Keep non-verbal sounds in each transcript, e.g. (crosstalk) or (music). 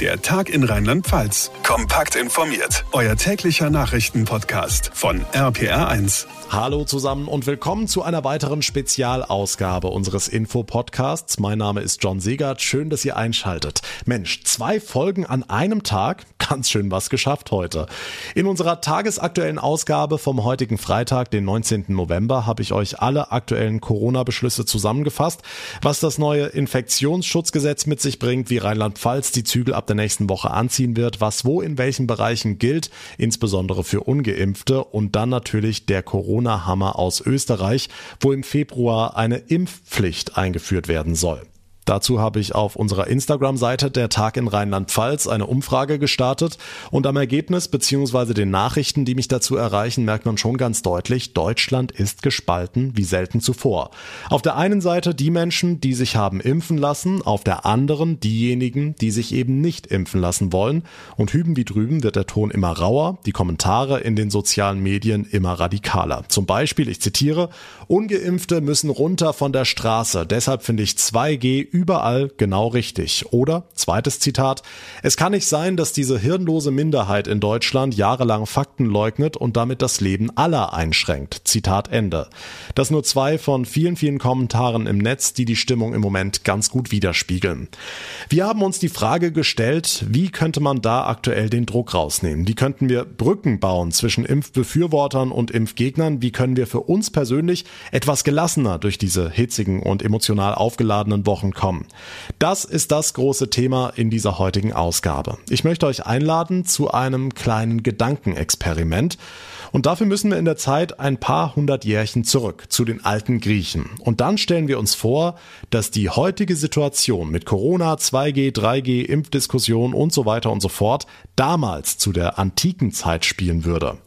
Der Tag in Rheinland-Pfalz. Kompakt informiert. Euer täglicher Nachrichtenpodcast von RPR1. Hallo zusammen und willkommen zu einer weiteren Spezialausgabe unseres Info-Podcasts. Mein Name ist John Segert. Schön, dass ihr einschaltet. Mensch, zwei Folgen an einem Tag. (laughs) Ganz schön was geschafft heute. In unserer tagesaktuellen Ausgabe vom heutigen Freitag, den 19. November, habe ich euch alle aktuellen Corona-Beschlüsse zusammengefasst, was das neue Infektionsschutzgesetz mit sich bringt, wie Rheinland-Pfalz die Zügel ab der nächsten Woche anziehen wird, was wo in welchen Bereichen gilt, insbesondere für ungeimpfte und dann natürlich der Corona-Hammer aus Österreich, wo im Februar eine Impfpflicht eingeführt werden soll. Dazu habe ich auf unserer Instagram-Seite der Tag in Rheinland-Pfalz eine Umfrage gestartet und am Ergebnis bzw. den Nachrichten, die mich dazu erreichen, merkt man schon ganz deutlich, Deutschland ist gespalten wie selten zuvor. Auf der einen Seite die Menschen, die sich haben impfen lassen, auf der anderen diejenigen, die sich eben nicht impfen lassen wollen und hüben wie drüben wird der Ton immer rauer, die Kommentare in den sozialen Medien immer radikaler. Zum Beispiel, ich zitiere, Ungeimpfte müssen runter von der Straße, deshalb finde ich 2G überall genau richtig. Oder, zweites Zitat, es kann nicht sein, dass diese hirnlose Minderheit in Deutschland jahrelang Fakten leugnet und damit das Leben aller einschränkt. Zitat Ende. Das nur zwei von vielen, vielen Kommentaren im Netz, die die Stimmung im Moment ganz gut widerspiegeln. Wir haben uns die Frage gestellt, wie könnte man da aktuell den Druck rausnehmen? Wie könnten wir Brücken bauen zwischen Impfbefürwortern und Impfgegnern? Wie können wir für uns persönlich etwas gelassener durch diese hitzigen und emotional aufgeladenen Wochen kommen? Kommen. Das ist das große Thema in dieser heutigen Ausgabe. Ich möchte euch einladen zu einem kleinen Gedankenexperiment. Und dafür müssen wir in der Zeit ein paar hundert Jährchen zurück zu den alten Griechen. Und dann stellen wir uns vor, dass die heutige Situation mit Corona, 2G, 3G, Impfdiskussion und so weiter und so fort damals zu der antiken Zeit spielen würde.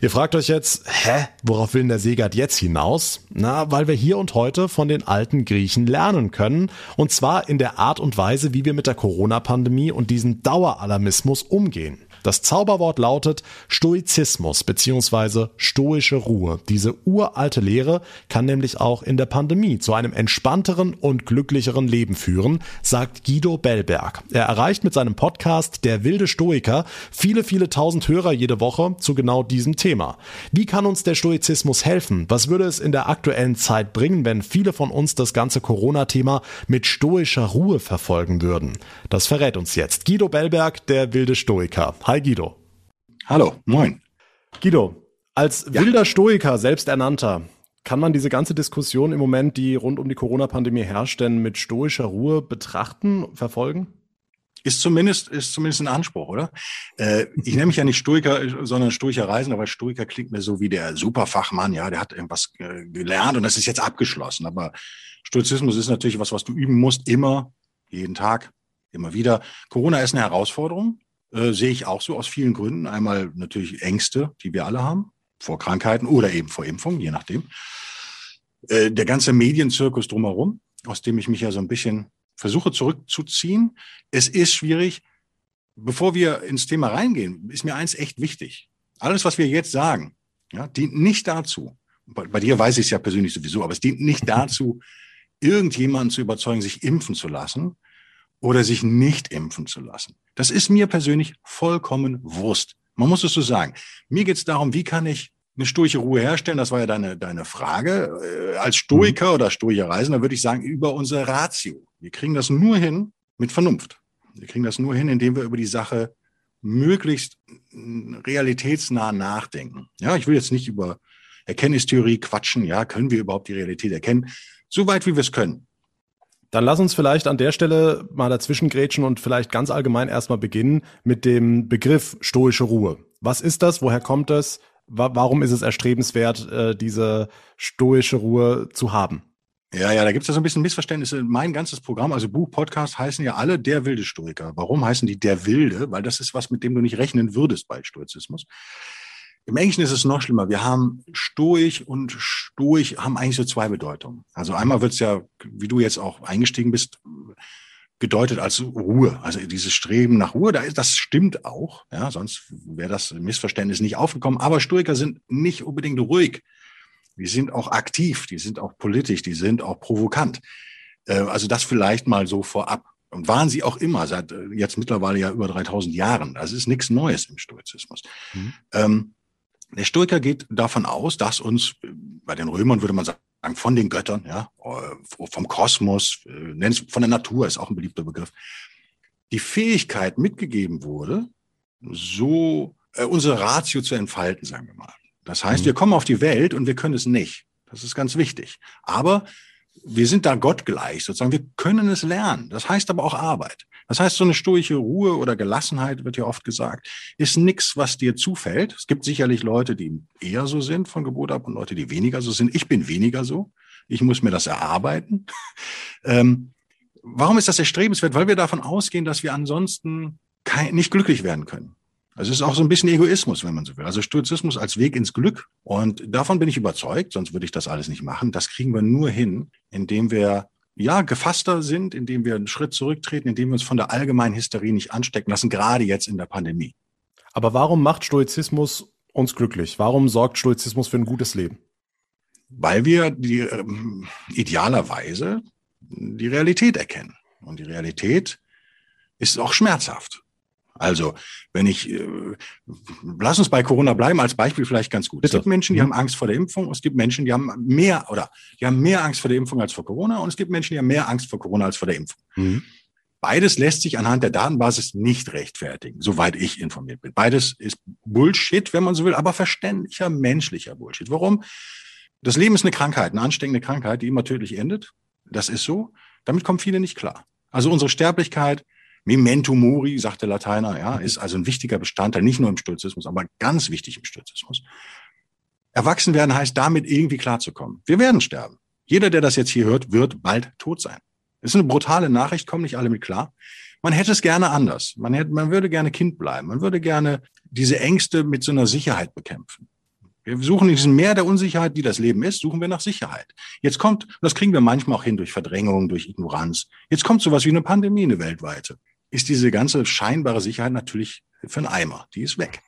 Ihr fragt euch jetzt, hä, worauf will denn der Segert jetzt hinaus? Na, weil wir hier und heute von den alten Griechen lernen können. Und zwar in der Art und Weise, wie wir mit der Corona-Pandemie und diesem Daueralarmismus umgehen. Das Zauberwort lautet Stoizismus bzw. stoische Ruhe. Diese uralte Lehre kann nämlich auch in der Pandemie zu einem entspannteren und glücklicheren Leben führen, sagt Guido Bellberg. Er erreicht mit seinem Podcast Der wilde Stoiker viele, viele tausend Hörer jede Woche zu genau diesem Thema. Wie kann uns der Stoizismus helfen? Was würde es in der aktuellen Zeit bringen, wenn viele von uns das ganze Corona-Thema mit stoischer Ruhe verfolgen würden? Das verrät uns jetzt Guido Bellberg, der wilde Stoiker. Hi Guido. Hallo, moin. Guido, als ja. wilder Stoiker, selbsternannter, kann man diese ganze Diskussion im Moment, die rund um die Corona-Pandemie herrscht, denn mit stoischer Ruhe betrachten, verfolgen? Ist zumindest, ist zumindest ein Anspruch, oder? Äh, ich nenne mich ja nicht Stoiker, sondern Stoicher Reisender, weil Stoiker klingt mir so wie der Superfachmann, ja, der hat irgendwas äh, gelernt und das ist jetzt abgeschlossen. Aber Stoizismus ist natürlich was, was du üben musst, immer, jeden Tag, immer wieder. Corona ist eine Herausforderung, äh, sehe ich auch so aus vielen Gründen. Einmal natürlich Ängste, die wir alle haben, vor Krankheiten oder eben vor Impfungen, je nachdem. Äh, der ganze Medienzirkus drumherum, aus dem ich mich ja so ein bisschen versuche zurückzuziehen. Es ist schwierig. Bevor wir ins Thema reingehen, ist mir eins echt wichtig. Alles, was wir jetzt sagen, ja, dient nicht dazu, bei, bei dir weiß ich es ja persönlich sowieso, aber es dient nicht dazu, irgendjemanden zu überzeugen, sich impfen zu lassen, oder sich nicht impfen zu lassen. Das ist mir persönlich vollkommen Wurst. Man muss es so sagen. Mir geht es darum, wie kann ich eine stoische Ruhe herstellen? Das war ja deine, deine Frage. Äh, als Stoiker mhm. oder stoischer Reisender würde ich sagen, über unsere Ratio. Wir kriegen das nur hin mit Vernunft. Wir kriegen das nur hin, indem wir über die Sache möglichst realitätsnah nachdenken. Ja, ich will jetzt nicht über Erkenntnistheorie quatschen. Ja, können wir überhaupt die Realität erkennen? Soweit wie wir es können. Dann lass uns vielleicht an der Stelle mal dazwischen grätschen und vielleicht ganz allgemein erstmal beginnen mit dem Begriff stoische Ruhe. Was ist das? Woher kommt es? Warum ist es erstrebenswert, äh, diese stoische Ruhe zu haben? Ja, ja, da gibt es ja so ein bisschen Missverständnisse. Mein ganzes Programm, also Buch, Podcast, heißen ja alle der wilde Stoiker. Warum heißen die der wilde? Weil das ist was, mit dem du nicht rechnen würdest bei Stoizismus. Im Englischen ist es noch schlimmer. Wir haben stoisch und stoisch haben eigentlich so zwei Bedeutungen. Also einmal wird es ja, wie du jetzt auch eingestiegen bist, gedeutet als Ruhe. Also dieses Streben nach Ruhe, das stimmt auch. Ja, sonst wäre das Missverständnis nicht aufgekommen. Aber Stoiker sind nicht unbedingt ruhig. Die sind auch aktiv, die sind auch politisch, die sind auch provokant. Äh, also das vielleicht mal so vorab. Und waren sie auch immer, seit äh, jetzt mittlerweile ja über 3000 Jahren. Das ist nichts Neues im Stoizismus. Mhm. Ähm, der Stoiker geht davon aus, dass uns, äh, bei den Römern würde man sagen, von den Göttern, ja, äh, vom Kosmos, von der Natur ist auch ein beliebter Begriff, die Fähigkeit mitgegeben wurde, so äh, unsere Ratio zu entfalten, sagen wir mal. Das heißt, mhm. wir kommen auf die Welt und wir können es nicht. Das ist ganz wichtig. Aber wir sind da gottgleich sozusagen. Wir können es lernen. Das heißt aber auch Arbeit. Das heißt, so eine stoische Ruhe oder Gelassenheit, wird ja oft gesagt, ist nichts, was dir zufällt. Es gibt sicherlich Leute, die eher so sind von Geburt ab und Leute, die weniger so sind. Ich bin weniger so. Ich muss mir das erarbeiten. (laughs) ähm, warum ist das erstrebenswert? Weil wir davon ausgehen, dass wir ansonsten kein, nicht glücklich werden können. Also es ist auch so ein bisschen Egoismus, wenn man so will. Also Stoizismus als Weg ins Glück. Und davon bin ich überzeugt, sonst würde ich das alles nicht machen. Das kriegen wir nur hin, indem wir ja, gefasster sind, indem wir einen Schritt zurücktreten, indem wir uns von der allgemeinen Hysterie nicht anstecken lassen, gerade jetzt in der Pandemie. Aber warum macht Stoizismus uns glücklich? Warum sorgt Stoizismus für ein gutes Leben? Weil wir die, ähm, idealerweise die Realität erkennen. Und die Realität ist auch schmerzhaft. Also, wenn ich, äh, lass uns bei Corona bleiben, als Beispiel vielleicht ganz gut. Bitte. Es gibt Menschen, die mhm. haben Angst vor der Impfung. Es gibt Menschen, die haben mehr oder die haben mehr Angst vor der Impfung als vor Corona. Und es gibt Menschen, die haben mehr Angst vor Corona als vor der Impfung. Mhm. Beides lässt sich anhand der Datenbasis nicht rechtfertigen, soweit ich informiert bin. Beides ist Bullshit, wenn man so will, aber verständlicher, menschlicher Bullshit. Warum? Das Leben ist eine Krankheit, eine ansteckende Krankheit, die immer tödlich endet. Das ist so. Damit kommen viele nicht klar. Also unsere Sterblichkeit Memento mori, sagt der Lateiner, ja, ist also ein wichtiger Bestandteil, nicht nur im Stoizismus, aber ganz wichtig im Stoizismus. Erwachsen werden heißt damit irgendwie klarzukommen. Wir werden sterben. Jeder, der das jetzt hier hört, wird bald tot sein. Das ist eine brutale Nachricht, kommen nicht alle mit klar. Man hätte es gerne anders. Man, hätte, man würde gerne Kind bleiben. Man würde gerne diese Ängste mit so einer Sicherheit bekämpfen. Wir suchen in diesem Meer der Unsicherheit, die das Leben ist, suchen wir nach Sicherheit. Jetzt kommt, und das kriegen wir manchmal auch hin durch Verdrängung, durch Ignoranz. Jetzt kommt sowas wie eine Pandemie, eine weltweite ist diese ganze scheinbare Sicherheit natürlich für einen Eimer. Die ist weg.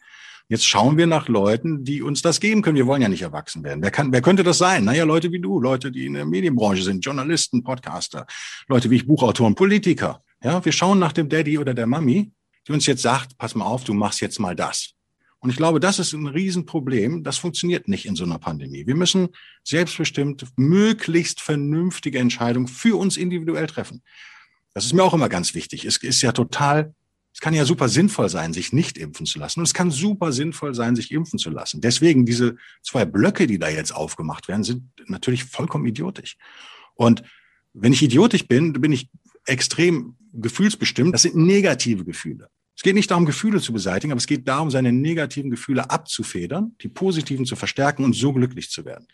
Jetzt schauen wir nach Leuten, die uns das geben können. Wir wollen ja nicht erwachsen werden. Wer, kann, wer könnte das sein? Naja, Leute wie du, Leute, die in der Medienbranche sind, Journalisten, Podcaster, Leute wie ich, Buchautoren, Politiker. Ja, wir schauen nach dem Daddy oder der Mami, die uns jetzt sagt, pass mal auf, du machst jetzt mal das. Und ich glaube, das ist ein Riesenproblem. Das funktioniert nicht in so einer Pandemie. Wir müssen selbstbestimmt möglichst vernünftige Entscheidungen für uns individuell treffen. Das ist mir auch immer ganz wichtig. Es ist ja total, es kann ja super sinnvoll sein, sich nicht impfen zu lassen. Und es kann super sinnvoll sein, sich impfen zu lassen. Deswegen diese zwei Blöcke, die da jetzt aufgemacht werden, sind natürlich vollkommen idiotisch. Und wenn ich idiotisch bin, bin ich extrem gefühlsbestimmt. Das sind negative Gefühle. Es geht nicht darum, Gefühle zu beseitigen, aber es geht darum, seine negativen Gefühle abzufedern, die positiven zu verstärken und so glücklich zu werden.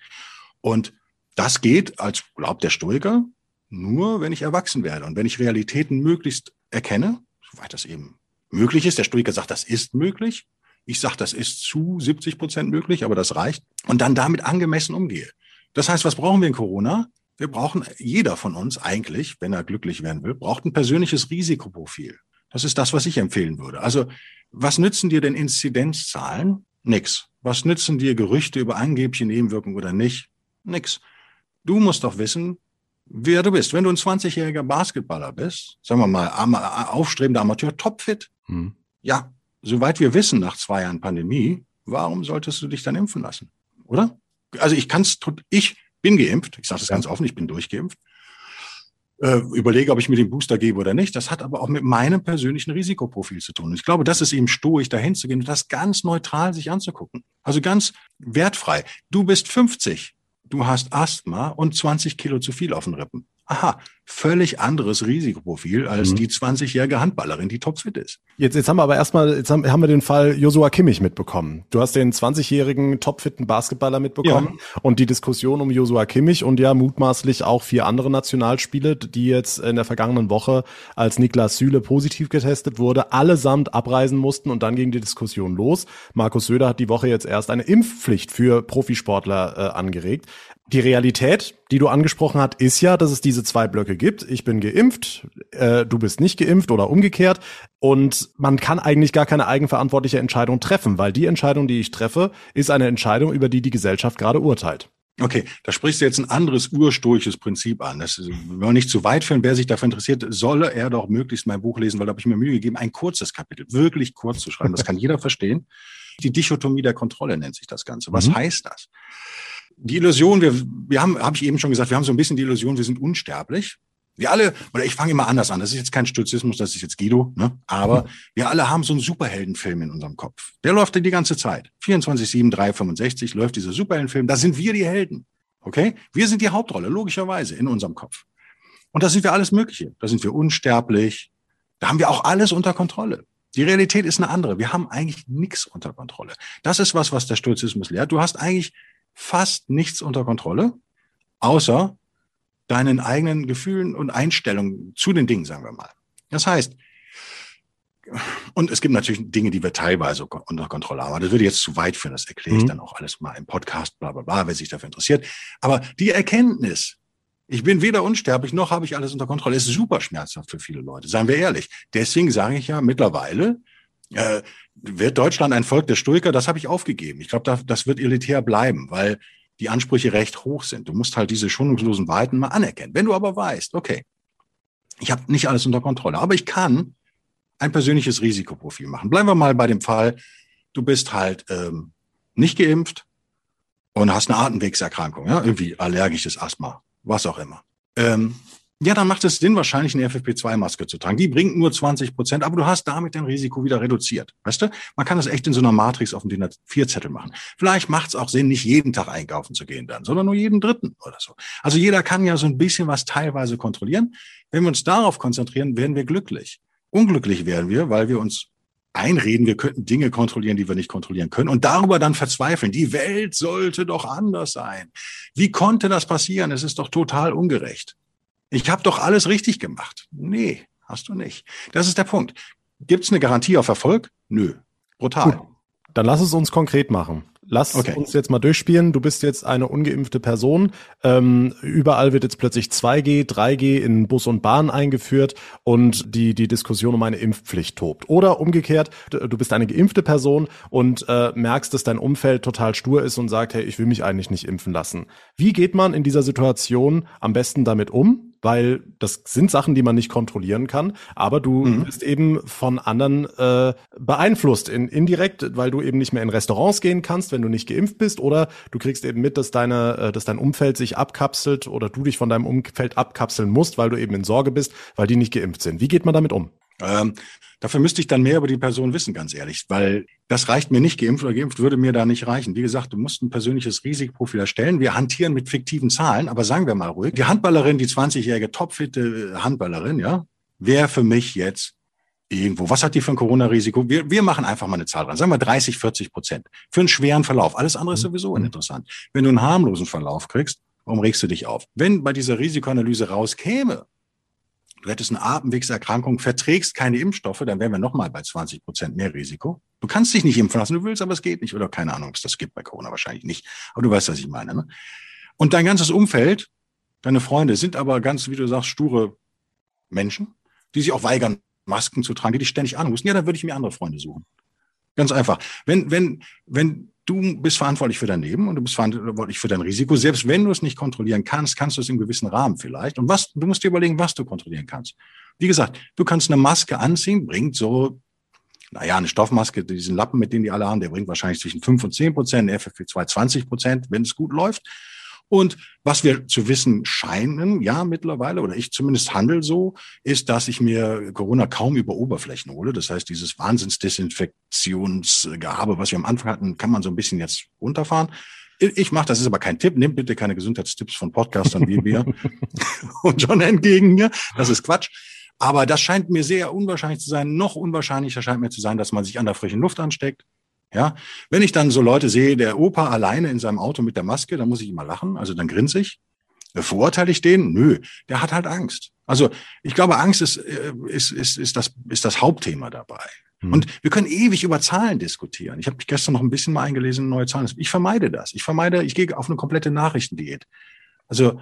Und das geht, als glaubt der Stoiker, nur, wenn ich erwachsen werde und wenn ich Realitäten möglichst erkenne, soweit das eben möglich ist. Der Stoiker sagt, das ist möglich. Ich sage, das ist zu 70 Prozent möglich, aber das reicht. Und dann damit angemessen umgehe. Das heißt, was brauchen wir in Corona? Wir brauchen, jeder von uns eigentlich, wenn er glücklich werden will, braucht ein persönliches Risikoprofil. Das ist das, was ich empfehlen würde. Also, was nützen dir denn Inzidenzzahlen? Nix. Was nützen dir Gerüchte über angebliche Nebenwirkungen oder nicht? Nix. Du musst doch wissen, wer du bist. Wenn du ein 20-jähriger Basketballer bist, sagen wir mal, aufstrebender Amateur, topfit, hm. ja, soweit wir wissen nach zwei Jahren Pandemie, warum solltest du dich dann impfen lassen? Oder? Also ich kann's, ich bin geimpft, ich sage das ganz offen, ich bin durchgeimpft. Äh, überlege, ob ich mir den Booster gebe oder nicht. Das hat aber auch mit meinem persönlichen Risikoprofil zu tun. Und ich glaube, das ist eben stoisch, dahin zu gehen und das ganz neutral sich anzugucken. Also ganz wertfrei. Du bist 50 du hast Asthma und 20 Kilo zu viel auf den Rippen. Aha, völlig anderes Risikoprofil als mhm. die 20-jährige Handballerin, die topfit ist. Jetzt, jetzt haben wir aber erstmal, jetzt haben, haben wir den Fall Josua Kimmich mitbekommen. Du hast den 20-jährigen topfitten Basketballer mitbekommen ja. und die Diskussion um Josua Kimmich und ja mutmaßlich auch vier andere Nationalspiele, die jetzt in der vergangenen Woche als Niklas Süle positiv getestet wurde, allesamt abreisen mussten und dann ging die Diskussion los. Markus Söder hat die Woche jetzt erst eine Impfpflicht für Profisportler äh, angeregt. Die Realität, die du angesprochen hast, ist ja, dass es diese zwei Blöcke gibt. Ich bin geimpft, äh, du bist nicht geimpft oder umgekehrt. Und man kann eigentlich gar keine eigenverantwortliche Entscheidung treffen, weil die Entscheidung, die ich treffe, ist eine Entscheidung, über die die Gesellschaft gerade urteilt. Okay, da sprichst du jetzt ein anderes ursturches Prinzip an. Das ist, wir nicht zu weit führen. Wer sich dafür interessiert, solle er doch möglichst mein Buch lesen, weil da habe ich mir Mühe gegeben, ein kurzes Kapitel, wirklich kurz zu schreiben. Das kann (laughs) jeder verstehen. Die Dichotomie der Kontrolle nennt sich das Ganze. Was mhm. heißt das? Die Illusion, wir, wir haben, habe ich eben schon gesagt, wir haben so ein bisschen die Illusion, wir sind unsterblich. Wir alle, oder ich fange immer anders an, das ist jetzt kein Stutzismus, das ist jetzt Guido, ne? aber mhm. wir alle haben so einen Superheldenfilm in unserem Kopf. Der läuft die ganze Zeit. 24, 7, 3, 65 läuft dieser Superheldenfilm, da sind wir die Helden. Okay? Wir sind die Hauptrolle, logischerweise, in unserem Kopf. Und da sind wir alles Mögliche. Da sind wir unsterblich. Da haben wir auch alles unter Kontrolle. Die Realität ist eine andere. Wir haben eigentlich nichts unter Kontrolle. Das ist was, was der Stoizismus lehrt. Du hast eigentlich fast nichts unter Kontrolle, außer deinen eigenen Gefühlen und Einstellungen zu den Dingen, sagen wir mal. Das heißt, und es gibt natürlich Dinge, die wir teilweise unter Kontrolle haben. Aber das würde jetzt zu weit führen. Das erkläre ich mhm. dann auch alles mal im Podcast, bla, bla, bla, wer sich dafür interessiert. Aber die Erkenntnis, ich bin weder unsterblich noch habe ich alles unter Kontrolle, ist super schmerzhaft für viele Leute. Seien wir ehrlich. Deswegen sage ich ja mittlerweile, äh, wird Deutschland ein Volk der Stoiker? Das habe ich aufgegeben. Ich glaube, das, das wird elitär bleiben, weil die Ansprüche recht hoch sind. Du musst halt diese schonungslosen Wahrheiten mal anerkennen. Wenn du aber weißt, okay, ich habe nicht alles unter Kontrolle, aber ich kann ein persönliches Risikoprofil machen. Bleiben wir mal bei dem Fall, du bist halt ähm, nicht geimpft und hast eine Atemwegserkrankung, ja, irgendwie allergisches Asthma, was auch immer. Ähm, ja, dann macht es Sinn, wahrscheinlich eine FFP2-Maske zu tragen. Die bringt nur 20 Prozent, aber du hast damit dein Risiko wieder reduziert. Weißt du? Man kann das echt in so einer Matrix auf dem DIN A4-Zettel machen. Vielleicht macht es auch Sinn, nicht jeden Tag einkaufen zu gehen dann, sondern nur jeden dritten oder so. Also jeder kann ja so ein bisschen was teilweise kontrollieren. Wenn wir uns darauf konzentrieren, werden wir glücklich. Unglücklich werden wir, weil wir uns einreden, wir könnten Dinge kontrollieren, die wir nicht kontrollieren können und darüber dann verzweifeln. Die Welt sollte doch anders sein. Wie konnte das passieren? Es ist doch total ungerecht. Ich habe doch alles richtig gemacht. Nee, hast du nicht. Das ist der Punkt. Gibt es eine Garantie auf Erfolg? Nö. Brutal. Gut. Dann lass es uns konkret machen. Lass okay. uns jetzt mal durchspielen. Du bist jetzt eine ungeimpfte Person. Ähm, überall wird jetzt plötzlich 2G, 3G in Bus und Bahn eingeführt und die, die Diskussion um eine Impfpflicht tobt. Oder umgekehrt, du bist eine geimpfte Person und äh, merkst, dass dein Umfeld total stur ist und sagt, hey, ich will mich eigentlich nicht impfen lassen. Wie geht man in dieser Situation am besten damit um? Weil das sind Sachen, die man nicht kontrollieren kann, aber du mhm. bist eben von anderen äh, beeinflusst, in, indirekt, weil du eben nicht mehr in Restaurants gehen kannst, wenn du nicht geimpft bist, oder du kriegst eben mit, dass deine, äh, dass dein Umfeld sich abkapselt oder du dich von deinem Umfeld abkapseln musst, weil du eben in Sorge bist, weil die nicht geimpft sind. Wie geht man damit um? Ähm, dafür müsste ich dann mehr über die Person wissen, ganz ehrlich, weil das reicht mir nicht. Geimpft oder geimpft würde mir da nicht reichen. Wie gesagt, du musst ein persönliches Risikoprofil erstellen. Wir hantieren mit fiktiven Zahlen, aber sagen wir mal ruhig. Die Handballerin, die 20-jährige topfitte äh, Handballerin, ja, wäre für mich jetzt irgendwo. Was hat die für ein Corona-Risiko? Wir, wir machen einfach mal eine Zahl dran. Sagen wir 30, 40 Prozent. Für einen schweren Verlauf. Alles andere ist mhm. sowieso mhm. uninteressant. Wenn du einen harmlosen Verlauf kriegst, warum regst du dich auf? Wenn bei dieser Risikoanalyse rauskäme, du hättest eine Atemwegserkrankung, verträgst keine Impfstoffe, dann wären wir nochmal bei 20 Prozent mehr Risiko. Du kannst dich nicht impfen lassen, du willst, aber es geht nicht. Oder keine Ahnung, das gibt bei Corona wahrscheinlich nicht. Aber du weißt, was ich meine. Ne? Und dein ganzes Umfeld, deine Freunde sind aber ganz, wie du sagst, sture Menschen, die sich auch weigern, Masken zu tragen, die dich ständig anrufen. Ja, dann würde ich mir andere Freunde suchen. Ganz einfach. Wenn, wenn, wenn du bist verantwortlich für dein Leben und du bist verantwortlich für dein Risiko. Selbst wenn du es nicht kontrollieren kannst, kannst du es in gewissen Rahmen vielleicht. Und was, du musst dir überlegen, was du kontrollieren kannst. Wie gesagt, du kannst eine Maske anziehen, bringt so, naja, eine Stoffmaske, diesen Lappen, mit denen die alle haben, der bringt wahrscheinlich zwischen 5 und 10 Prozent, eine FFP2 20 Prozent, wenn es gut läuft. Und was wir zu wissen scheinen, ja, mittlerweile, oder ich zumindest handel so, ist, dass ich mir Corona kaum über Oberflächen hole. Das heißt, dieses Wahnsinnsdesinfektionsgehabe, was wir am Anfang hatten, kann man so ein bisschen jetzt runterfahren. Ich mache, das ist aber kein Tipp. Nimm bitte keine Gesundheitstipps von Podcastern wie wir (laughs) und John entgegen mir. Das ist Quatsch. Aber das scheint mir sehr unwahrscheinlich zu sein. Noch unwahrscheinlicher scheint mir zu sein, dass man sich an der frischen Luft ansteckt. Ja, wenn ich dann so Leute sehe, der Opa alleine in seinem Auto mit der Maske, dann muss ich immer lachen. Also dann grinse ich. Äh, verurteile ich den? Nö, der hat halt Angst. Also ich glaube, Angst ist, äh, ist, ist, ist, das, ist das Hauptthema dabei. Hm. Und wir können ewig über Zahlen diskutieren. Ich habe mich gestern noch ein bisschen mal eingelesen in neue Zahlen. Ich vermeide das. Ich vermeide, ich gehe auf eine komplette Nachrichtendiät. Also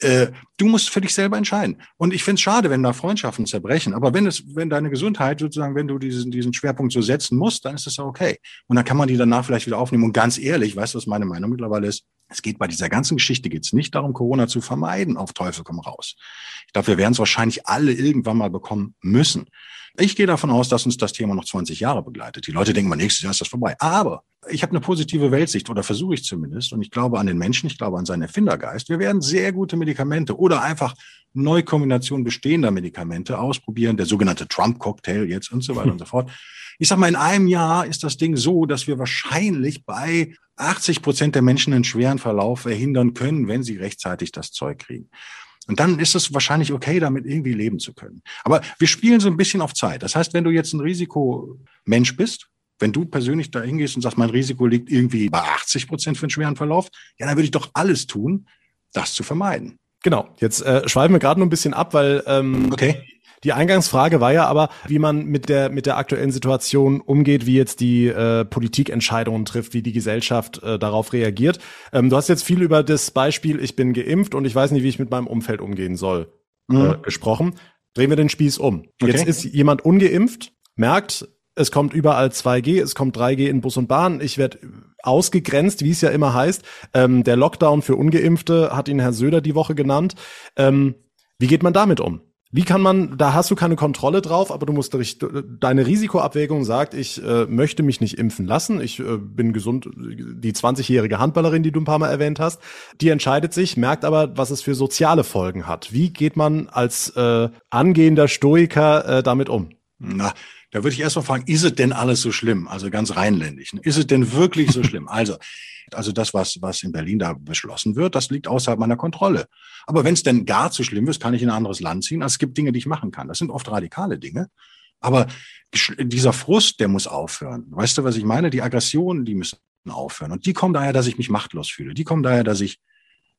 äh, du musst für dich selber entscheiden. Und ich finde es schade, wenn da Freundschaften zerbrechen. Aber wenn es, wenn deine Gesundheit sozusagen, wenn du diesen, diesen Schwerpunkt so setzen musst, dann ist das okay. Und dann kann man die danach vielleicht wieder aufnehmen. Und ganz ehrlich, weißt du, was meine Meinung mittlerweile ist? Es geht bei dieser ganzen Geschichte geht es nicht darum, Corona zu vermeiden, auf Teufel komm raus. Ich glaube, wir werden es wahrscheinlich alle irgendwann mal bekommen müssen. Ich gehe davon aus, dass uns das Thema noch 20 Jahre begleitet. Die Leute denken mal, nächstes Jahr ist das vorbei. Aber ich habe eine positive Weltsicht oder versuche ich zumindest. Und ich glaube an den Menschen, ich glaube an seinen Erfindergeist. Wir werden sehr gute Medikamente oder einfach Neukombinationen bestehender Medikamente ausprobieren. Der sogenannte Trump-Cocktail jetzt und so weiter (laughs) und so fort. Ich sag mal, in einem Jahr ist das Ding so, dass wir wahrscheinlich bei 80 Prozent der Menschen einen schweren Verlauf verhindern können, wenn sie rechtzeitig das Zeug kriegen. Und dann ist es wahrscheinlich okay, damit irgendwie leben zu können. Aber wir spielen so ein bisschen auf Zeit. Das heißt, wenn du jetzt ein Risikomensch bist, wenn du persönlich da hingehst und sagst, mein Risiko liegt irgendwie bei 80 Prozent für einen schweren Verlauf, ja, dann würde ich doch alles tun, das zu vermeiden. Genau, jetzt äh, schweifen wir gerade nur ein bisschen ab, weil ähm, okay. Die Eingangsfrage war ja aber, wie man mit der mit der aktuellen Situation umgeht, wie jetzt die äh, Politikentscheidungen trifft, wie die Gesellschaft äh, darauf reagiert. Ähm, du hast jetzt viel über das Beispiel, ich bin geimpft und ich weiß nicht, wie ich mit meinem Umfeld umgehen soll, äh, mhm. äh, gesprochen. Drehen wir den Spieß um. Okay. Jetzt ist jemand ungeimpft, merkt, es kommt überall 2G, es kommt 3G in Bus und Bahn. Ich werde ausgegrenzt, wie es ja immer heißt. Ähm, der Lockdown für Ungeimpfte hat ihn Herr Söder die Woche genannt. Ähm, wie geht man damit um? Wie kann man, da hast du keine Kontrolle drauf, aber du musst deine Risikoabwägung sagt, ich äh, möchte mich nicht impfen lassen, ich äh, bin gesund, die 20-jährige Handballerin, die du ein paar Mal erwähnt hast, die entscheidet sich, merkt aber, was es für soziale Folgen hat. Wie geht man als äh, angehender Stoiker äh, damit um? Na, da würde ich erst mal fragen, ist es denn alles so schlimm? Also ganz rheinländisch. Ne? Ist es denn wirklich so schlimm? (laughs) Also, also das, was, was in Berlin da beschlossen wird, das liegt außerhalb meiner Kontrolle. Aber wenn es denn gar zu schlimm ist, kann ich in ein anderes Land ziehen. Also es gibt Dinge, die ich machen kann. Das sind oft radikale Dinge. Aber dieser Frust, der muss aufhören. Weißt du, was ich meine? Die Aggressionen, die müssen aufhören. Und die kommen daher, dass ich mich machtlos fühle. Die kommen daher, dass ich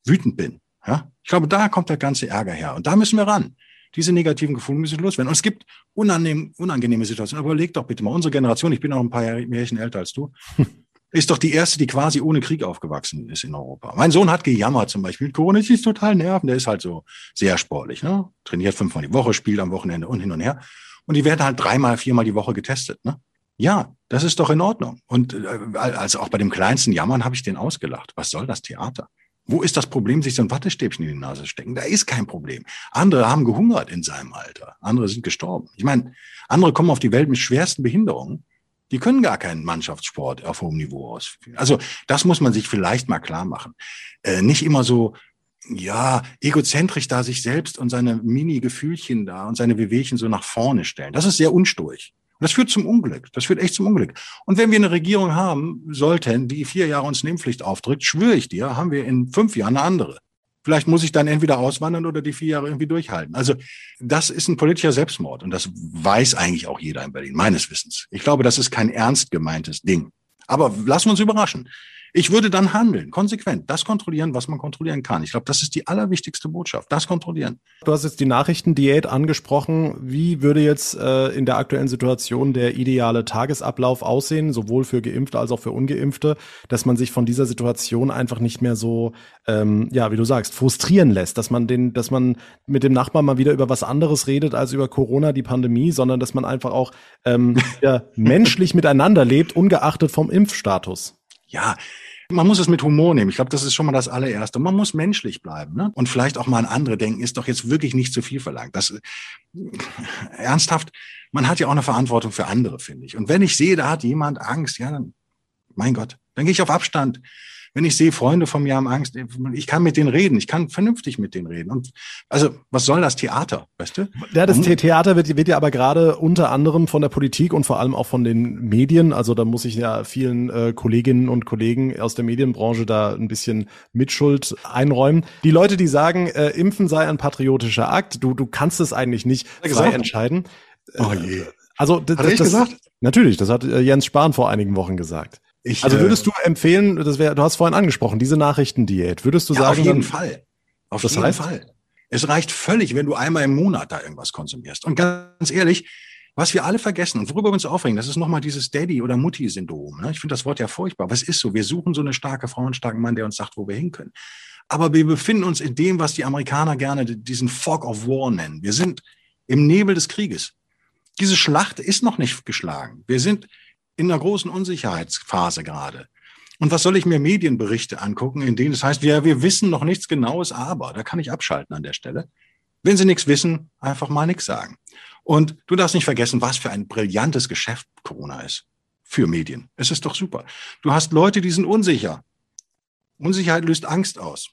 wütend bin. Ja? Ich glaube, da kommt der ganze Ärger her. Und da müssen wir ran. Diese negativen Gefühle müssen loswerden. Und es gibt unangenehm, unangenehme Situationen. Aber überleg doch bitte mal, unsere Generation, ich bin auch ein paar Jährchen älter als du, (laughs) ist doch die erste, die quasi ohne Krieg aufgewachsen ist in Europa. Mein Sohn hat gejammert zum Beispiel. Corona ist total nerven. Der ist halt so sehr sportlich. Ne? Trainiert fünfmal die Woche, spielt am Wochenende und hin und her. Und die werden halt dreimal, viermal die Woche getestet. Ne? Ja, das ist doch in Ordnung. Und äh, also auch bei dem kleinsten Jammern habe ich den ausgelacht. Was soll das Theater? Wo ist das Problem, sich so ein Wattestäbchen in die Nase stecken? Da ist kein Problem. Andere haben gehungert in seinem Alter. Andere sind gestorben. Ich meine, andere kommen auf die Welt mit schwersten Behinderungen. Die können gar keinen Mannschaftssport auf hohem Niveau ausführen. Also das muss man sich vielleicht mal klar machen. Äh, nicht immer so, ja, egozentrisch da sich selbst und seine Mini-Gefühlchen da und seine Wehwehchen so nach vorne stellen. Das ist sehr unsturig. Und das führt zum Unglück. Das führt echt zum Unglück. Und wenn wir eine Regierung haben sollten, die vier Jahre uns eine Impfpflicht aufdrückt, schwöre ich dir, haben wir in fünf Jahren eine andere. Vielleicht muss ich dann entweder auswandern oder die vier Jahre irgendwie durchhalten. Also das ist ein politischer Selbstmord und das weiß eigentlich auch jeder in Berlin, meines Wissens. Ich glaube, das ist kein ernst gemeintes Ding. Aber lassen wir uns überraschen. Ich würde dann handeln, konsequent, das kontrollieren, was man kontrollieren kann. Ich glaube, das ist die allerwichtigste Botschaft, das kontrollieren. Du hast jetzt die Nachrichtendiät angesprochen. Wie würde jetzt äh, in der aktuellen Situation der ideale Tagesablauf aussehen, sowohl für Geimpfte als auch für Ungeimpfte, dass man sich von dieser Situation einfach nicht mehr so, ähm, ja, wie du sagst, frustrieren lässt, dass man den, dass man mit dem Nachbarn mal wieder über was anderes redet als über Corona, die Pandemie, sondern dass man einfach auch ähm, (laughs) menschlich miteinander lebt, ungeachtet vom Impfstatus. Ja, man muss es mit Humor nehmen. Ich glaube, das ist schon mal das allererste. Man muss menschlich bleiben ne? und vielleicht auch mal an andere denken. Ist doch jetzt wirklich nicht zu viel verlangt. Das ernsthaft. Man hat ja auch eine Verantwortung für andere, finde ich. Und wenn ich sehe, da hat jemand Angst, ja, dann, mein Gott, dann gehe ich auf Abstand wenn ich sehe, Freunde von mir haben Angst, ich kann mit denen reden, ich kann vernünftig mit denen reden. Und also, was soll das Theater, weißt du? Ja, das Theater wird, wird ja aber gerade unter anderem von der Politik und vor allem auch von den Medien, also da muss ich ja vielen äh, Kolleginnen und Kollegen aus der Medienbranche da ein bisschen Mitschuld einräumen. Die Leute, die sagen, äh, Impfen sei ein patriotischer Akt, du, du kannst es eigentlich nicht frei entscheiden. Oh je. Also, das, hat er das, gesagt? Natürlich, das hat äh, Jens Spahn vor einigen Wochen gesagt. Ich, also würdest du empfehlen, das wäre, du hast vorhin angesprochen, diese Nachrichtendiät, würdest du ja, sagen? Auf jeden Fall. Auf das jeden heißt? Fall. Es reicht völlig, wenn du einmal im Monat da irgendwas konsumierst. Und ganz ehrlich, was wir alle vergessen und worüber wir uns aufregen, das ist nochmal dieses Daddy- oder Mutti-Syndrom. Ne? Ich finde das Wort ja furchtbar. Es ist so. Wir suchen so eine starke Frau, einen starken Mann, der uns sagt, wo wir hin können. Aber wir befinden uns in dem, was die Amerikaner gerne diesen Fog of War nennen. Wir sind im Nebel des Krieges. Diese Schlacht ist noch nicht geschlagen. Wir sind in einer großen Unsicherheitsphase gerade. Und was soll ich mir Medienberichte angucken, in denen es heißt, ja, wir wissen noch nichts Genaues, aber da kann ich abschalten an der Stelle. Wenn Sie nichts wissen, einfach mal nichts sagen. Und du darfst nicht vergessen, was für ein brillantes Geschäft Corona ist für Medien. Es ist doch super. Du hast Leute, die sind unsicher. Unsicherheit löst Angst aus.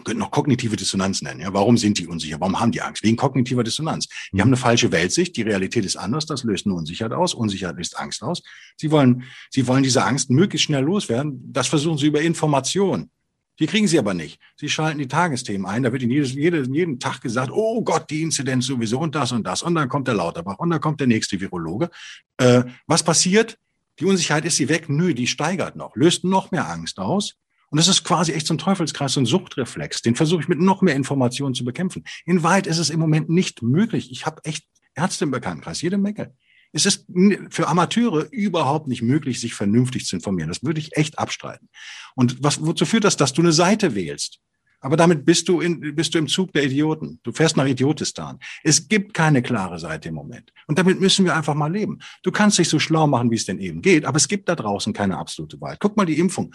Man könnte noch kognitive Dissonanz nennen. Ja, warum sind die unsicher? Warum haben die Angst? Wegen kognitiver Dissonanz. Die mhm. haben eine falsche Weltsicht. Die Realität ist anders. Das löst eine Unsicherheit aus. Unsicherheit löst Angst aus. Sie wollen, sie wollen diese Angst möglichst schnell loswerden. Das versuchen sie über Information. Die kriegen sie aber nicht. Sie schalten die Tagesthemen ein. Da wird ihnen jedes, jede, jeden Tag gesagt, oh Gott, die Inzidenz sowieso und das und das. Und dann kommt der Lauterbach und dann kommt der nächste Virologe. Äh, was passiert? Die Unsicherheit ist sie weg? Nö, die steigert noch, löst noch mehr Angst aus. Und das ist quasi echt so ein Teufelskreis, so ein Suchtreflex. Den versuche ich mit noch mehr Informationen zu bekämpfen. In Wahrheit ist es im Moment nicht möglich. Ich habe echt Ärzte im Bekanntenkreis, jede Menge. Es ist für Amateure überhaupt nicht möglich, sich vernünftig zu informieren. Das würde ich echt abstreiten. Und was, wozu führt das, dass du eine Seite wählst? Aber damit bist du, in, bist du im Zug der Idioten. Du fährst nach Idiotistan. Es gibt keine klare Seite im Moment. Und damit müssen wir einfach mal leben. Du kannst dich so schlau machen, wie es denn eben geht, aber es gibt da draußen keine absolute Wahrheit. Guck mal die Impfung.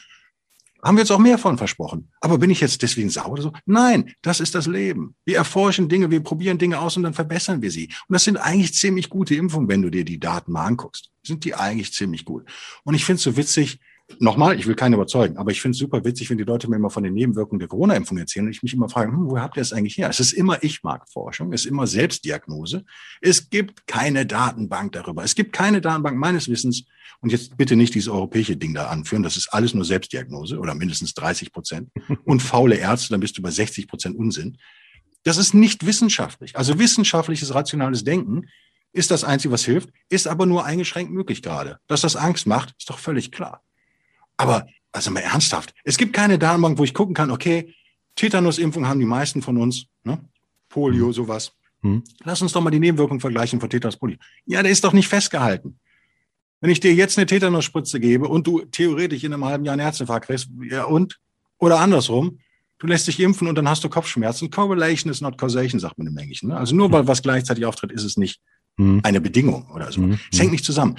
Haben wir jetzt auch mehr von versprochen. Aber bin ich jetzt deswegen sauer oder so? Nein, das ist das Leben. Wir erforschen Dinge, wir probieren Dinge aus und dann verbessern wir sie. Und das sind eigentlich ziemlich gute Impfungen, wenn du dir die Daten mal anguckst. Sind die eigentlich ziemlich gut. Und ich finde es so witzig, nochmal, ich will keinen überzeugen, aber ich finde es super witzig, wenn die Leute mir immer von den Nebenwirkungen der Corona-Impfung erzählen und ich mich immer frage, hm, wo habt ihr das eigentlich her? Es ist immer Ich-Marktforschung, es ist immer Selbstdiagnose. Es gibt keine Datenbank darüber. Es gibt keine Datenbank meines Wissens, und jetzt bitte nicht dieses europäische Ding da anführen. Das ist alles nur Selbstdiagnose oder mindestens 30 Prozent. Und faule Ärzte, dann bist du bei 60 Prozent Unsinn. Das ist nicht wissenschaftlich. Also wissenschaftliches, rationales Denken ist das Einzige, was hilft, ist aber nur eingeschränkt möglich gerade. Dass das Angst macht, ist doch völlig klar. Aber, also mal ernsthaft, es gibt keine Datenbank, wo ich gucken kann, okay, Tetanusimpfung haben die meisten von uns, ne? Polio, mhm. sowas. Hm. Lass uns doch mal die Nebenwirkungen vergleichen von Tetanus Polio. Ja, der ist doch nicht festgehalten. Wenn ich dir jetzt eine Tetanusspritze gebe und du theoretisch in einem halben Jahr einen Herzinfarkt kriegst, ja und? Oder andersrum, du lässt dich impfen und dann hast du Kopfschmerzen. Correlation is not causation, sagt man im Englischen. Ne? Also nur weil was gleichzeitig auftritt, ist es nicht mhm. eine Bedingung oder so. Mhm. Es hängt nicht zusammen.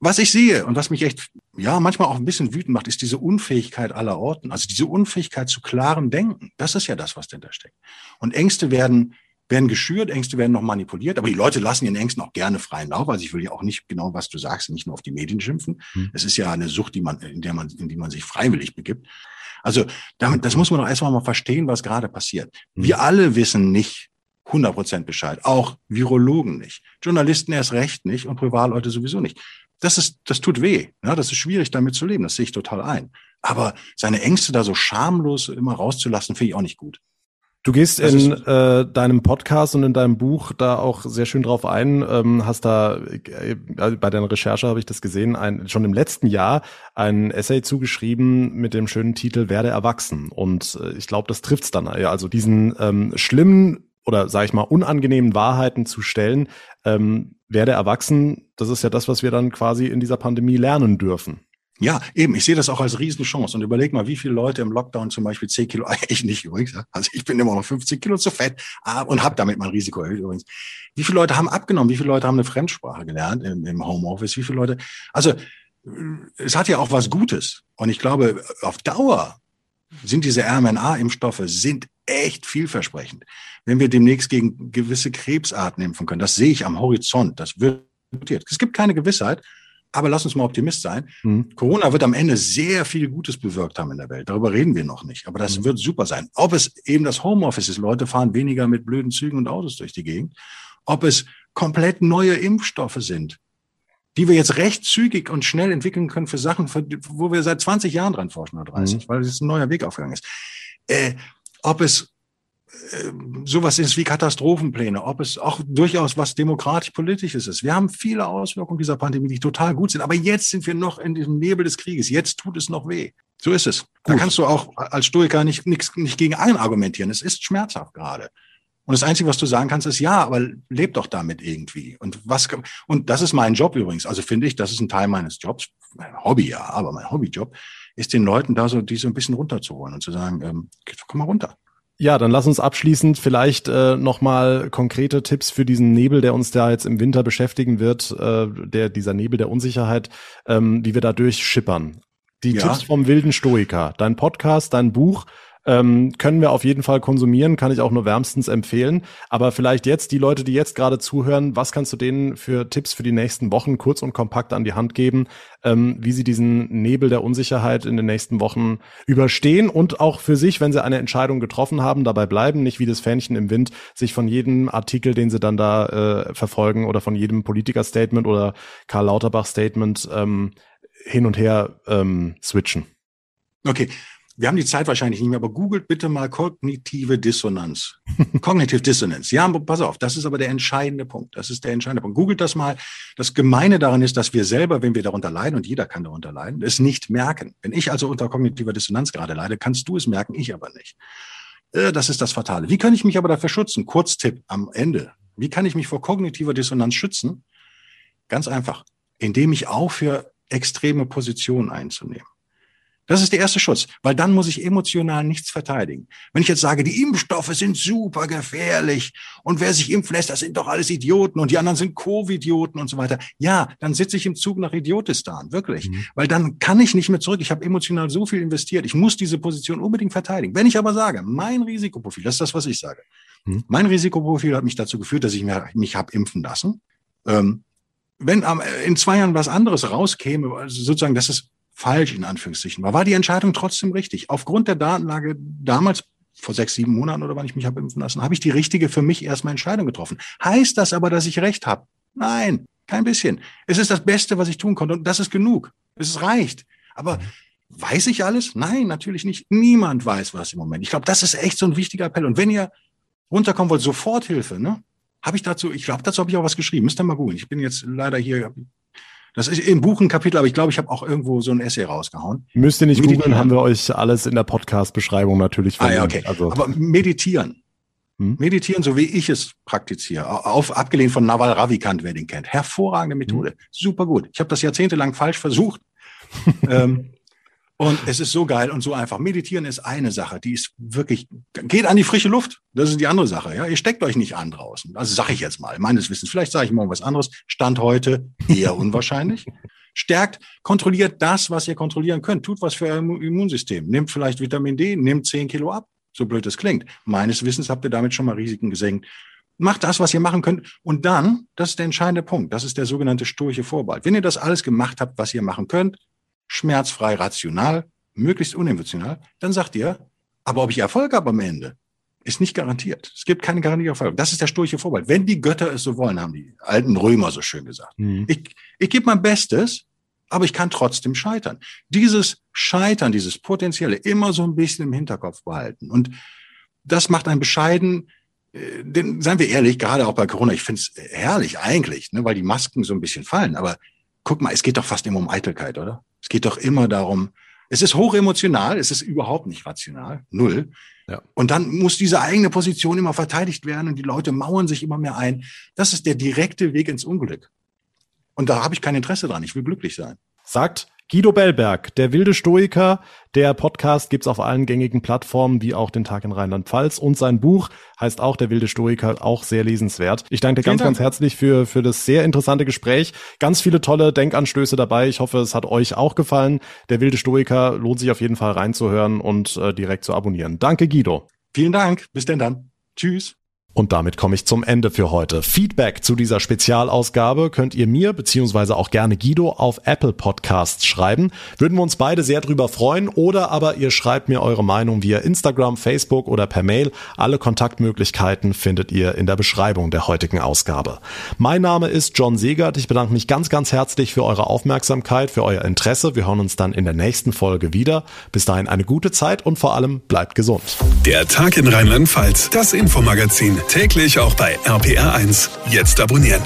Was ich sehe und was mich echt, ja, manchmal auch ein bisschen wütend macht, ist diese Unfähigkeit aller Orten. Also diese Unfähigkeit zu klarem Denken. Das ist ja das, was dahinter steckt. Und Ängste werden werden geschürt, Ängste werden noch manipuliert, aber die Leute lassen ihren Ängsten auch gerne freien Lauf. Also ich will ja auch nicht genau, was du sagst, nicht nur auf die Medien schimpfen. Hm. Es ist ja eine Sucht, die man, in der man, in die man sich freiwillig begibt. Also damit, das muss man doch erstmal mal verstehen, was gerade passiert. Hm. Wir alle wissen nicht 100 Prozent Bescheid, auch Virologen nicht, Journalisten erst recht nicht und Privatleute sowieso nicht. Das ist, das tut weh. Ja, das ist schwierig, damit zu leben. Das sehe ich total ein. Aber seine Ängste da so schamlos immer rauszulassen, finde ich auch nicht gut. Du gehst das in äh, deinem Podcast und in deinem Buch da auch sehr schön drauf ein, ähm, hast da äh, bei deiner Recherche habe ich das gesehen, ein, schon im letzten Jahr ein Essay zugeschrieben mit dem schönen Titel Werde erwachsen. Und äh, ich glaube, das trifft's dann. Ja, also diesen ähm, schlimmen oder sage ich mal unangenehmen Wahrheiten zu stellen, ähm, werde erwachsen, das ist ja das, was wir dann quasi in dieser Pandemie lernen dürfen. Ja, eben. Ich sehe das auch als Riesenchance. Und überleg mal, wie viele Leute im Lockdown zum Beispiel 10 Kilo, (laughs) ich nicht übrigens, also ich bin immer noch 50 Kilo zu fett ah, und habe damit mein Risiko erhöht übrigens. Wie viele Leute haben abgenommen? Wie viele Leute haben eine Fremdsprache gelernt im, im Homeoffice? Wie viele Leute? Also es hat ja auch was Gutes. Und ich glaube, auf Dauer sind diese RMNA-Impfstoffe sind echt vielversprechend. Wenn wir demnächst gegen gewisse Krebsarten impfen können, das sehe ich am Horizont. Das wird es gibt keine Gewissheit, aber lass uns mal Optimist sein. Mhm. Corona wird am Ende sehr viel Gutes bewirkt haben in der Welt. Darüber reden wir noch nicht. Aber das mhm. wird super sein. Ob es eben das Homeoffice ist, Leute fahren weniger mit blöden Zügen und Autos durch die Gegend. Ob es komplett neue Impfstoffe sind, die wir jetzt recht zügig und schnell entwickeln können für Sachen, wo wir seit 20 Jahren dran forschen oder 30, mhm. weil es ein neuer Weg aufgegangen ist. Äh, ob es äh, sowas ist wie Katastrophenpläne, ob es auch durchaus was demokratisch-politisches ist. Wir haben viele Auswirkungen dieser Pandemie, die total gut sind, aber jetzt sind wir noch in diesem Nebel des Krieges. Jetzt tut es noch weh. So ist es. Gut. Da kannst du auch als Stoiker nicht, nicht, nicht gegen einen argumentieren. Es ist schmerzhaft gerade. Und das Einzige, was du sagen kannst, ist ja, aber leb doch damit irgendwie. Und was, und das ist mein Job übrigens. Also finde ich, das ist ein Teil meines Jobs. Mein Hobby, ja, aber mein Hobbyjob ist den Leuten da so, die so ein bisschen runterzuholen und zu sagen, ähm, komm mal runter. Ja, dann lass uns abschließend vielleicht äh, nochmal konkrete Tipps für diesen Nebel, der uns da jetzt im Winter beschäftigen wird, äh, der dieser Nebel der Unsicherheit, ähm, wie wir da durchschippern. Die ja. Tipps vom wilden Stoiker, dein Podcast, dein Buch, ähm, können wir auf jeden Fall konsumieren, kann ich auch nur wärmstens empfehlen. Aber vielleicht jetzt, die Leute, die jetzt gerade zuhören, was kannst du denen für Tipps für die nächsten Wochen kurz und kompakt an die Hand geben, ähm, wie sie diesen Nebel der Unsicherheit in den nächsten Wochen überstehen und auch für sich, wenn sie eine Entscheidung getroffen haben, dabei bleiben, nicht wie das Fähnchen im Wind, sich von jedem Artikel, den sie dann da äh, verfolgen oder von jedem Politiker-Statement oder Karl Lauterbach-Statement ähm, hin und her ähm, switchen. Okay, wir haben die Zeit wahrscheinlich nicht mehr, aber googelt bitte mal kognitive Dissonanz. (laughs) Cognitive Dissonance. Ja, pass auf, das ist aber der entscheidende Punkt. Das ist der entscheidende Punkt. Googelt das mal. Das Gemeine daran ist, dass wir selber, wenn wir darunter leiden, und jeder kann darunter leiden, es nicht merken. Wenn ich also unter kognitiver Dissonanz gerade leide, kannst du es merken, ich aber nicht. Äh, das ist das Fatale. Wie kann ich mich aber dafür schützen? Kurztipp am Ende. Wie kann ich mich vor kognitiver Dissonanz schützen? Ganz einfach, indem ich aufhöre, extreme Positionen einzunehmen. Das ist der erste Schutz, weil dann muss ich emotional nichts verteidigen. Wenn ich jetzt sage, die Impfstoffe sind super gefährlich und wer sich impfen lässt, das sind doch alles Idioten und die anderen sind Covid-Idioten und so weiter. Ja, dann sitze ich im Zug nach Idiotistan, wirklich. Mhm. Weil dann kann ich nicht mehr zurück. Ich habe emotional so viel investiert. Ich muss diese Position unbedingt verteidigen. Wenn ich aber sage, mein Risikoprofil, das ist das, was ich sage. Mhm. Mein Risikoprofil hat mich dazu geführt, dass ich mich, mich habe impfen lassen. Ähm, wenn in zwei Jahren was anderes rauskäme, also sozusagen, das ist falsch in Anführungszeichen war, war die Entscheidung trotzdem richtig. Aufgrund der Datenlage damals, vor sechs, sieben Monaten oder wann ich mich habe impfen lassen, habe ich die richtige für mich erstmal Entscheidung getroffen. Heißt das aber, dass ich recht habe? Nein, kein bisschen. Es ist das Beste, was ich tun konnte und das ist genug. Es reicht. Aber weiß ich alles? Nein, natürlich nicht. Niemand weiß was im Moment. Ich glaube, das ist echt so ein wichtiger Appell. Und wenn ihr runterkommen wollt, Soforthilfe, ne? Habe ich dazu, ich glaube, dazu habe ich auch was geschrieben. Müsst ihr mal googeln. Ich bin jetzt leider hier, das ist im Buch ein Kapitel, aber ich glaube, ich habe auch irgendwo so ein Essay rausgehauen. Müsst ihr nicht googeln, haben wir euch alles in der Podcast-Beschreibung natürlich verlinkt. Ah, ja, okay. Also. Aber meditieren. Hm? Meditieren, so wie ich es praktiziere, auf, abgelehnt von Naval Ravikant, wer den kennt. Hervorragende Methode. Hm. Super gut. Ich habe das jahrzehntelang falsch versucht. (laughs) ähm, und es ist so geil und so einfach. Meditieren ist eine Sache, die ist wirklich, geht an die frische Luft. Das ist die andere Sache. Ja, ihr steckt euch nicht an draußen. Also sage ich jetzt mal, meines Wissens. Vielleicht sage ich morgen was anderes. Stand heute eher unwahrscheinlich. Stärkt, kontrolliert das, was ihr kontrollieren könnt. Tut was für euer Immunsystem. Nehmt vielleicht Vitamin D, nehmt 10 Kilo ab. So blöd es klingt. Meines Wissens habt ihr damit schon mal Risiken gesenkt. Macht das, was ihr machen könnt. Und dann, das ist der entscheidende Punkt. Das ist der sogenannte sturche Vorbehalt. Wenn ihr das alles gemacht habt, was ihr machen könnt, schmerzfrei, rational, möglichst unemotional, dann sagt ihr, aber ob ich Erfolg habe am Ende, ist nicht garantiert. Es gibt keine Garantie auf Erfolg. Das ist der sturche Vorbehalt. Wenn die Götter es so wollen, haben die alten Römer so schön gesagt. Mhm. Ich, ich gebe mein Bestes, aber ich kann trotzdem scheitern. Dieses Scheitern, dieses Potenzielle immer so ein bisschen im Hinterkopf behalten. Und das macht einen bescheiden, äh, denn seien wir ehrlich, gerade auch bei Corona, ich finde es herrlich eigentlich, ne, weil die Masken so ein bisschen fallen. Aber guck mal, es geht doch fast immer um Eitelkeit, oder? Es geht doch immer darum, es ist hochemotional, es ist überhaupt nicht rational, null. Ja. Und dann muss diese eigene Position immer verteidigt werden und die Leute mauern sich immer mehr ein. Das ist der direkte Weg ins Unglück. Und da habe ich kein Interesse dran. Ich will glücklich sein. Sagt Guido Bellberg, der wilde Stoiker. Der Podcast gibt's auf allen gängigen Plattformen, wie auch den Tag in Rheinland-Pfalz. Und sein Buch heißt auch Der wilde Stoiker, auch sehr lesenswert. Ich danke dir ganz, Dank. ganz herzlich für, für das sehr interessante Gespräch. Ganz viele tolle Denkanstöße dabei. Ich hoffe, es hat euch auch gefallen. Der wilde Stoiker lohnt sich auf jeden Fall reinzuhören und äh, direkt zu abonnieren. Danke, Guido. Vielen Dank. Bis denn dann. Tschüss. Und damit komme ich zum Ende für heute. Feedback zu dieser Spezialausgabe könnt ihr mir beziehungsweise auch gerne Guido auf Apple Podcasts schreiben. Würden wir uns beide sehr drüber freuen. Oder aber ihr schreibt mir eure Meinung via Instagram, Facebook oder per Mail. Alle Kontaktmöglichkeiten findet ihr in der Beschreibung der heutigen Ausgabe. Mein Name ist John Segert. Ich bedanke mich ganz, ganz herzlich für eure Aufmerksamkeit, für euer Interesse. Wir hören uns dann in der nächsten Folge wieder. Bis dahin eine gute Zeit und vor allem bleibt gesund. Der Tag in Rheinland-Pfalz, das Infomagazin Täglich auch bei RPR1. Jetzt abonnieren.